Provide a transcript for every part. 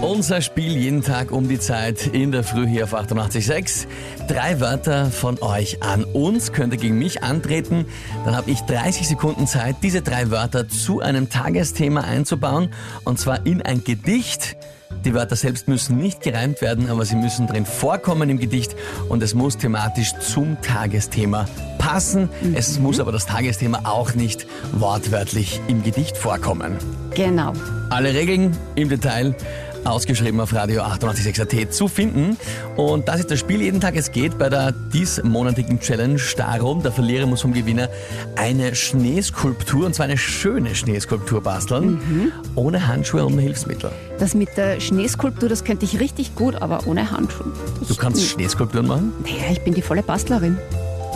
Unser Spiel jeden Tag um die Zeit in der Früh hier auf 88.6. Drei Wörter von euch an uns. Könnt ihr gegen mich antreten. Dann habe ich 30 Sekunden Zeit, diese drei Wörter zu einem Tagesthema einzubauen. Und zwar in ein Gedicht. Die Wörter selbst müssen nicht gereimt werden, aber sie müssen drin vorkommen im Gedicht und es muss thematisch zum Tagesthema passen. Es muss aber das Tagesthema auch nicht wortwörtlich im Gedicht vorkommen. Genau. Alle Regeln im Detail ausgeschrieben auf Radio 886 zu finden. Und das ist das Spiel jeden Tag. Es geht bei der diesmonatigen Challenge darum, der Verlierer muss vom Gewinner eine Schneeskulptur, und zwar eine schöne Schneeskulptur basteln, ohne Handschuhe und Hilfsmittel. Das mit der Schneeskulptur, das könnte ich richtig gut, aber ohne Handschuhe. Du kannst Schneeskulpturen machen? Naja, ich bin die volle Bastlerin.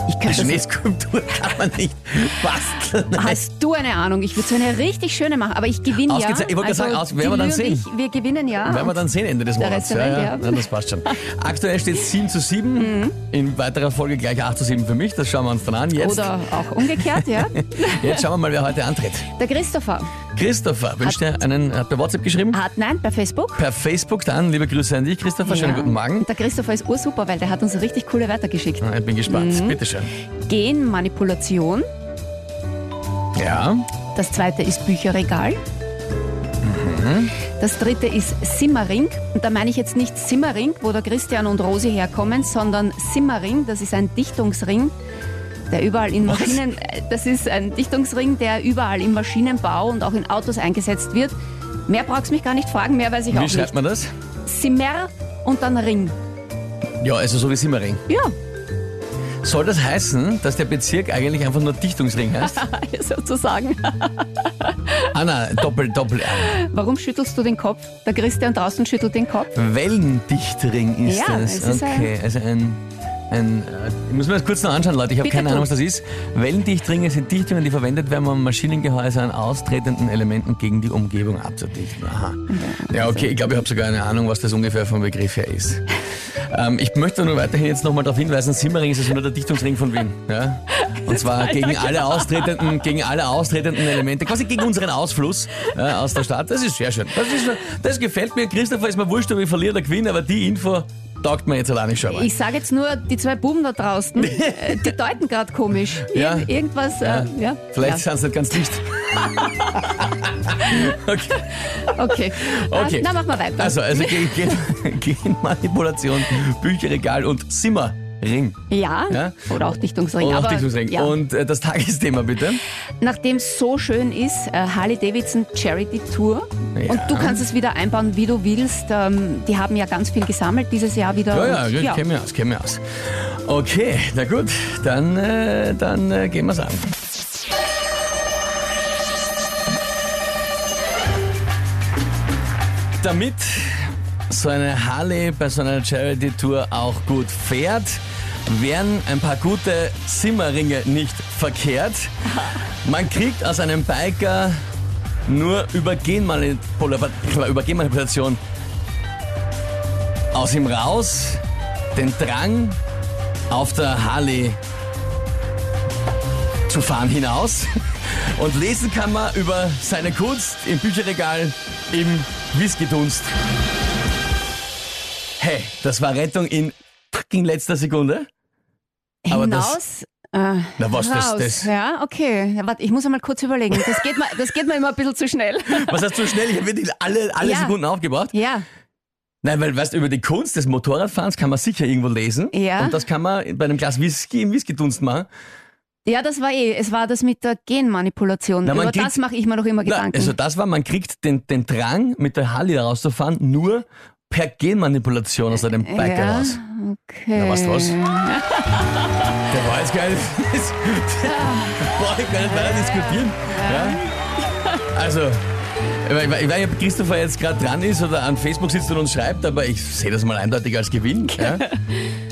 Ich Eine könnte das, Schneeskulptur kann man nicht basteln. Hast du eine Ahnung? Ich würde so eine richtig schöne machen, aber ich gewinne ja. Ausgezeichnet. Ich wollte gerade sagen, aus- werden wir dann sehen. ich- Wir gewinnen ja. Werden wir dann sehen Ende des Monats. Der Welt, ja. das passt schon. Aktuell steht es 7 zu 7. Mhm. In weiterer Folge gleich 8 zu 7 für mich. Das schauen wir uns dann an. Jetzt, Oder auch umgekehrt, ja. jetzt schauen wir mal, wer heute antritt. Der Christopher Christopher wünscht dir einen, hat per WhatsApp geschrieben. hat, nein, bei Facebook. Per Facebook dann. Liebe Grüße an dich, Christopher. Schönen Ja. guten Morgen. Der Christopher ist ursuper, weil der hat uns richtig coole Wörter geschickt. Ah, Ich bin gespannt. Mhm. Bitteschön. Genmanipulation. Ja. Das zweite ist Bücherregal. Mhm. Das dritte ist Simmering. Und da meine ich jetzt nicht Simmering, wo der Christian und Rosi herkommen, sondern Simmering, das ist ein Dichtungsring, der überall in? Maschinen, äh, das ist ein Dichtungsring, der überall im Maschinenbau und auch in Autos eingesetzt wird. Mehr brauchst du mich gar nicht fragen, mehr weiß ich Wie auch schreibt nicht. man das? Simmer und dann Ring. Ja, also so wie Simmering. Ja, Soll das heißen, dass der Bezirk eigentlich einfach nur Dichtungsring heißt? sozusagen. nein, Doppel, Doppel R. Warum schüttelst du den Kopf? Der Christian draußen schüttelt den Kopf. Wellendichtring ist Ja, das. es ist okay, also ein. Ein äh, ich muss mir das kurz noch anschauen, Leute. Ich habe keine tu. Ahnung, was das ist. Wellendichtringe sind Dichtungen, die verwendet werden, um Maschinengehäuse an austretenden Elementen gegen die Umgebung abzudichten. Aha. Ja, okay, ich glaube, ich habe sogar eine Ahnung, was das ungefähr vom Begriff her ist. ähm, ich möchte nur weiterhin jetzt nochmal darauf hinweisen, Simmering ist also nur der Dichtungsring von Wien. Ja? Und zwar gegen alle austretenden, gegen alle austretenden Elemente, quasi gegen unseren Ausfluss ja, aus der Stadt. Das ist sehr schön. Das, ist, das gefällt mir. Christopher ist mir wurscht, ob ich verliere oder gewinne, aber die Info taugt mir jetzt alleine schon mal. Ich sage jetzt nur, die zwei Buben da draußen, äh, die deuten gerade komisch. Ja. Irgend, irgendwas, Ja. Äh, ja. Vielleicht ja. sind sie nicht ganz dicht. okay. Okay. okay. Na, mach mal weiter. Also, also Gen- Gen- Genmanipulation, Bücherregal und Zimmerring. ja, Ja. oder auch Dichtungsring. Und auch Dichtungsring. Ja. Und äh, das Tagesthema bitte. Nachdem es so schön ist, äh, Harley Davidson Charity Tour. Ja. Und du kannst es wieder einbauen, wie du willst. Ähm, die haben ja ganz viel gesammelt dieses Jahr wieder. Ja, ja, Und, ja, mich aus, kenne mich aus. Okay, na gut, dann, äh, dann äh, gehen wir's an. Damit so eine Harley bei so einer Charity-Tour auch gut fährt, wären ein paar gute Simmerringe nicht verkehrt. Man kriegt aus einem Biker nur über Genmanipula- über Genmanipulation aus ihm raus, den Drang auf der Harley zu fahren hinaus. Und lesen kann man über seine Kunst im Bücherregal im Whiskydunst. Hey, das war Rettung in fucking letzter Sekunde. aber das- Hinaus. äh, Na, was, das- raus. das- Ja, okay. Ja, warte, ich muss einmal kurz überlegen. Das geht mir, das geht mir immer ein bisschen zu schnell. Was hast du schnell? Ich habe wirklich alle, alle Ja. Sekunden aufgebracht. ja, Nein, weil, weißt du, über die Kunst des Motorradfahrens kann man sicher irgendwo lesen. Ja. Und das kann man bei einem Glas Whisky im Whiskydunst machen. ja, das war eh. Es war das mit der Genmanipulation. Na, Über kriegt- das mache ich mir doch immer Na, Gedanken. also das war, man kriegt den, den Drang, mit der Harley rauszufahren, nur per Genmanipulation aus einem Biker ja, raus. okay. Na, weißt du was? Der war jetzt gar nicht. Das brauche ich gar nicht weiter diskutieren. Ja? Also, Ich weiß ich weiß nicht, ob Christopher jetzt gerade dran ist oder an Facebook sitzt und uns schreibt, aber ich sehe das mal eindeutig als Gewinn. Ja?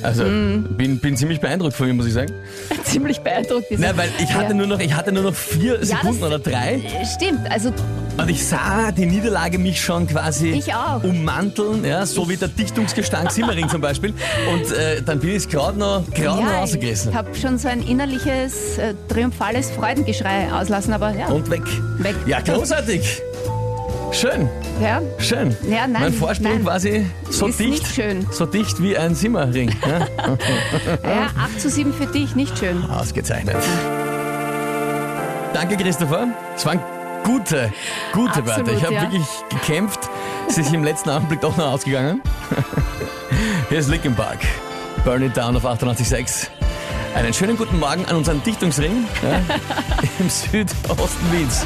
Also bin, bin ziemlich beeindruckt von ihm, muss ich sagen. Ziemlich beeindruckt. dieser- Nein, weil ich hatte, Ja. nur noch, ich hatte nur noch vier Ja, Sekunden oder drei Stimmt, also und ich sah die Niederlage mich schon quasi ummanteln, ja, so wie der Dichtungsgestank Simmering zum Beispiel. Und äh, dann bin ich gerade noch, grad noch rausgerissen. ich habe schon so ein innerliches, äh, triumphales Freudengeschrei auslassen, aber ja, Und weg. weg. Ja, großartig. Schön, Ja, schön. Ja, nein, mein Vorsprung nein. quasi so Ist dicht. So dicht wie ein Simmering. Ja? ja, 8 zu 7 für dich, nicht schön. Ausgezeichnet. Danke, Christopher. Es waren gute, gute Absolut, Wörter. Ich habe ja. wirklich gekämpft. Es ist im letzten Augenblick doch noch ausgegangen. Hier ist Linkin Park. Burn It Down auf 88.6. Einen schönen guten Morgen an unseren Dichtungsring ja, im Südosten Wiens.